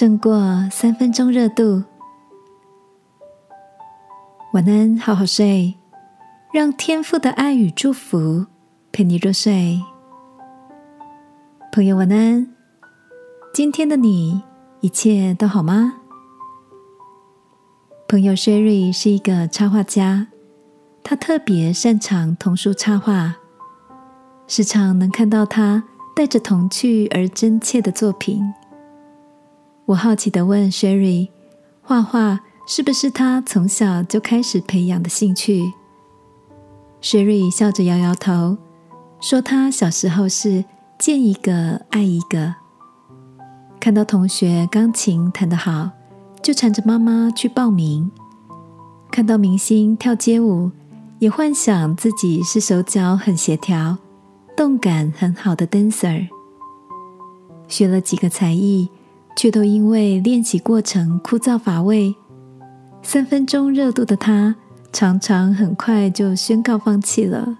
胜过三分钟热度。晚安，好好睡，让天父的爱与祝福陪你入睡。朋友，晚安。今天的你一切都好吗？朋友 Sherry 是一个插画家，他特别擅长童书插画，时常能看到他带着童趣而真切的作品。我好奇的问 Sherry：“ 画画是不是他从小就开始培养的兴趣？”Sherry 笑着摇摇头，说：“他小时候是见一个爱一个，看到同学钢琴弹得好，就缠着妈妈去报名；看到明星跳街舞，也幻想自己是手脚很协调、动感很好的 dancer。学了几个才艺。”却都因为练习过程枯燥乏味，三分钟热度的他，常常很快就宣告放弃了。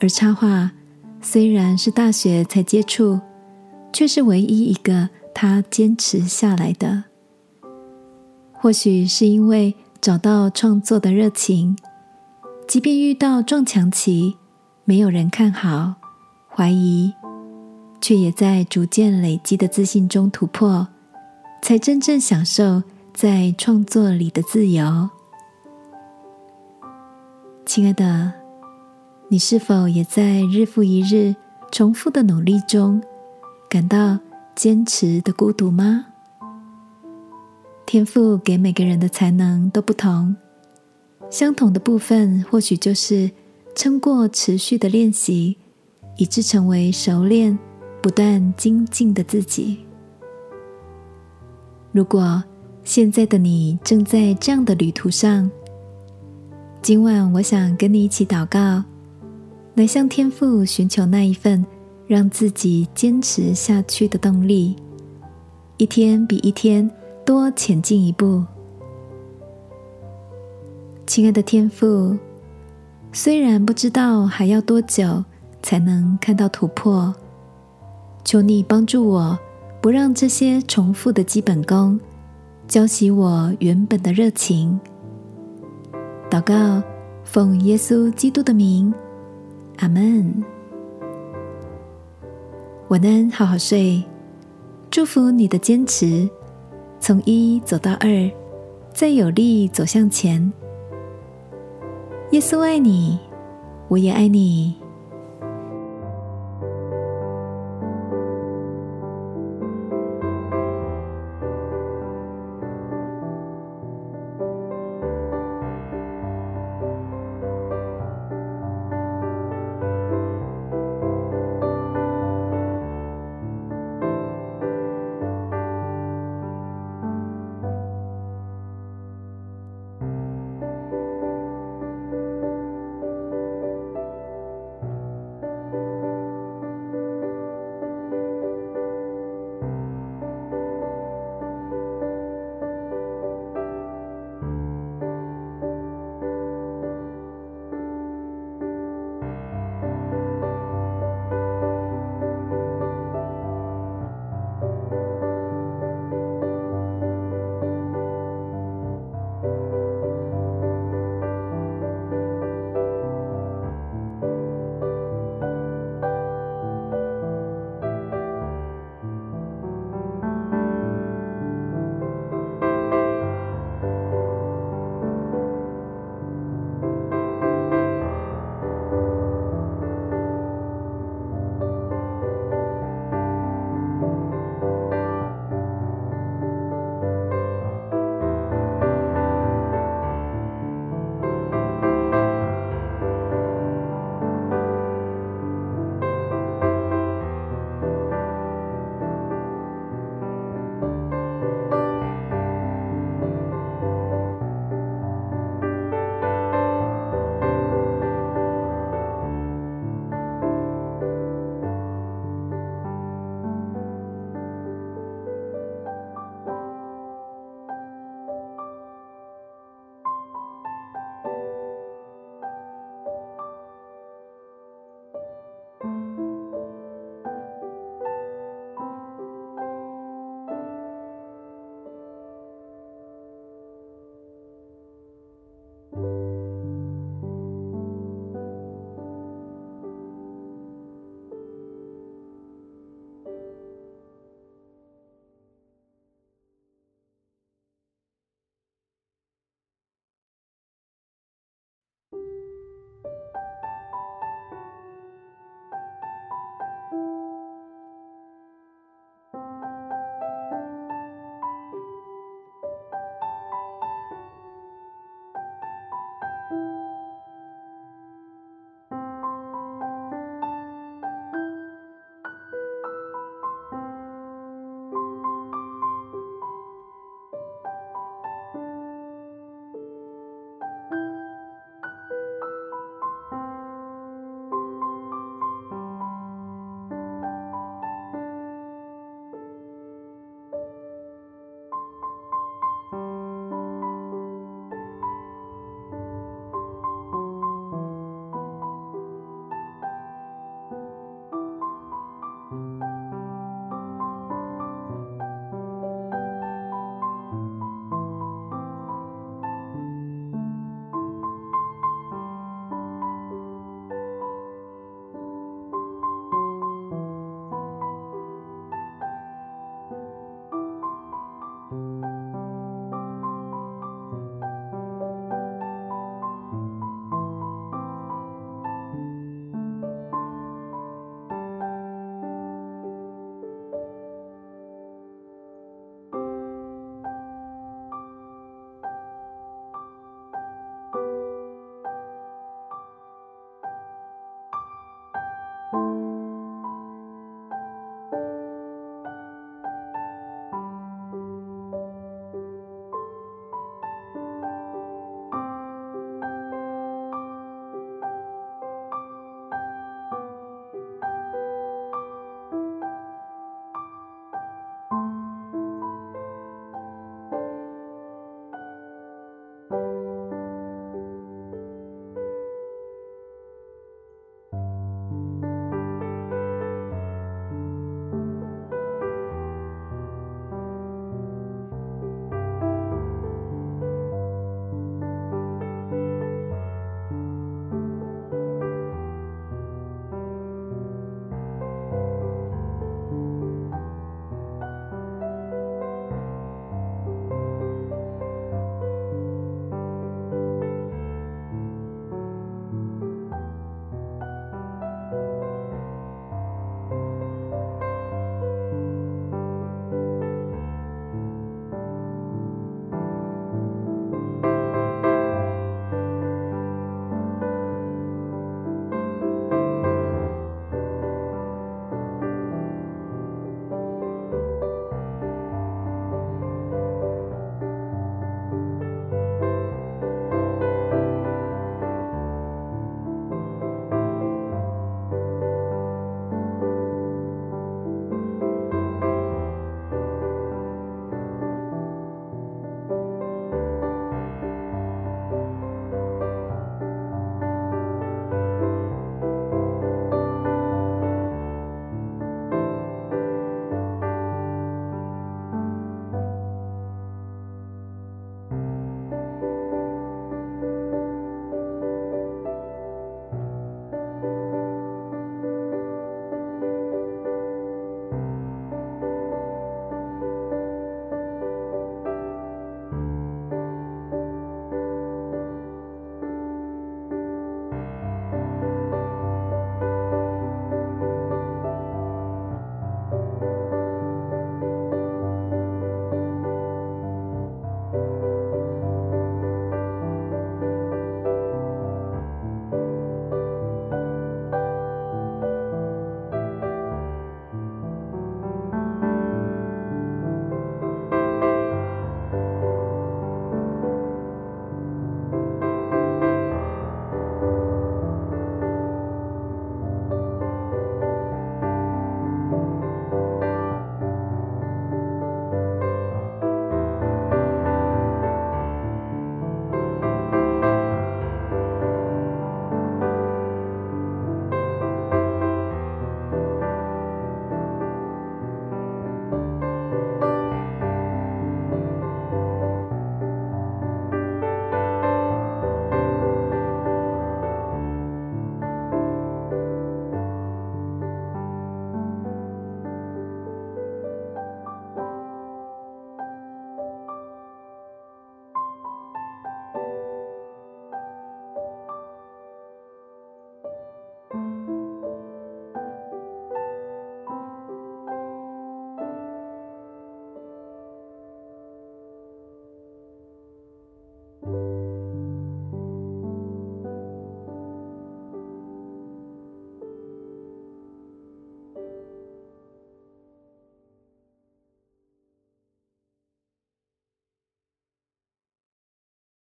而插画虽然是大学才接触，却是唯一一个他坚持下来的。或许是因为找到创作的热情，即便遇到撞墙期，没有人看好，怀疑。却也在逐渐累积的自信中突破，才真正享受在创作里的自由。亲爱的，你是否也在日复一日重复的努力中，感到坚持的孤独吗？天赋给每个人的才能都不同，相同的部分或许就是撑过持续的练习，以致成为熟练。不断精进的自己。如果现在的你正在这样的旅途上，今晚我想跟你一起祷告，来向天父寻求那一份让自己坚持下去的动力，一天比一天多前进一步。亲爱的天父，虽然不知道还要多久才能看到突破。求你帮助我，不让这些重复的基本功浇熄我原本的热情。祷告，奉耶稣基督的名，阿门。晚安，好好睡。祝福你的坚持，从一走到二，再有力走向前。耶稣爱你，我也爱你。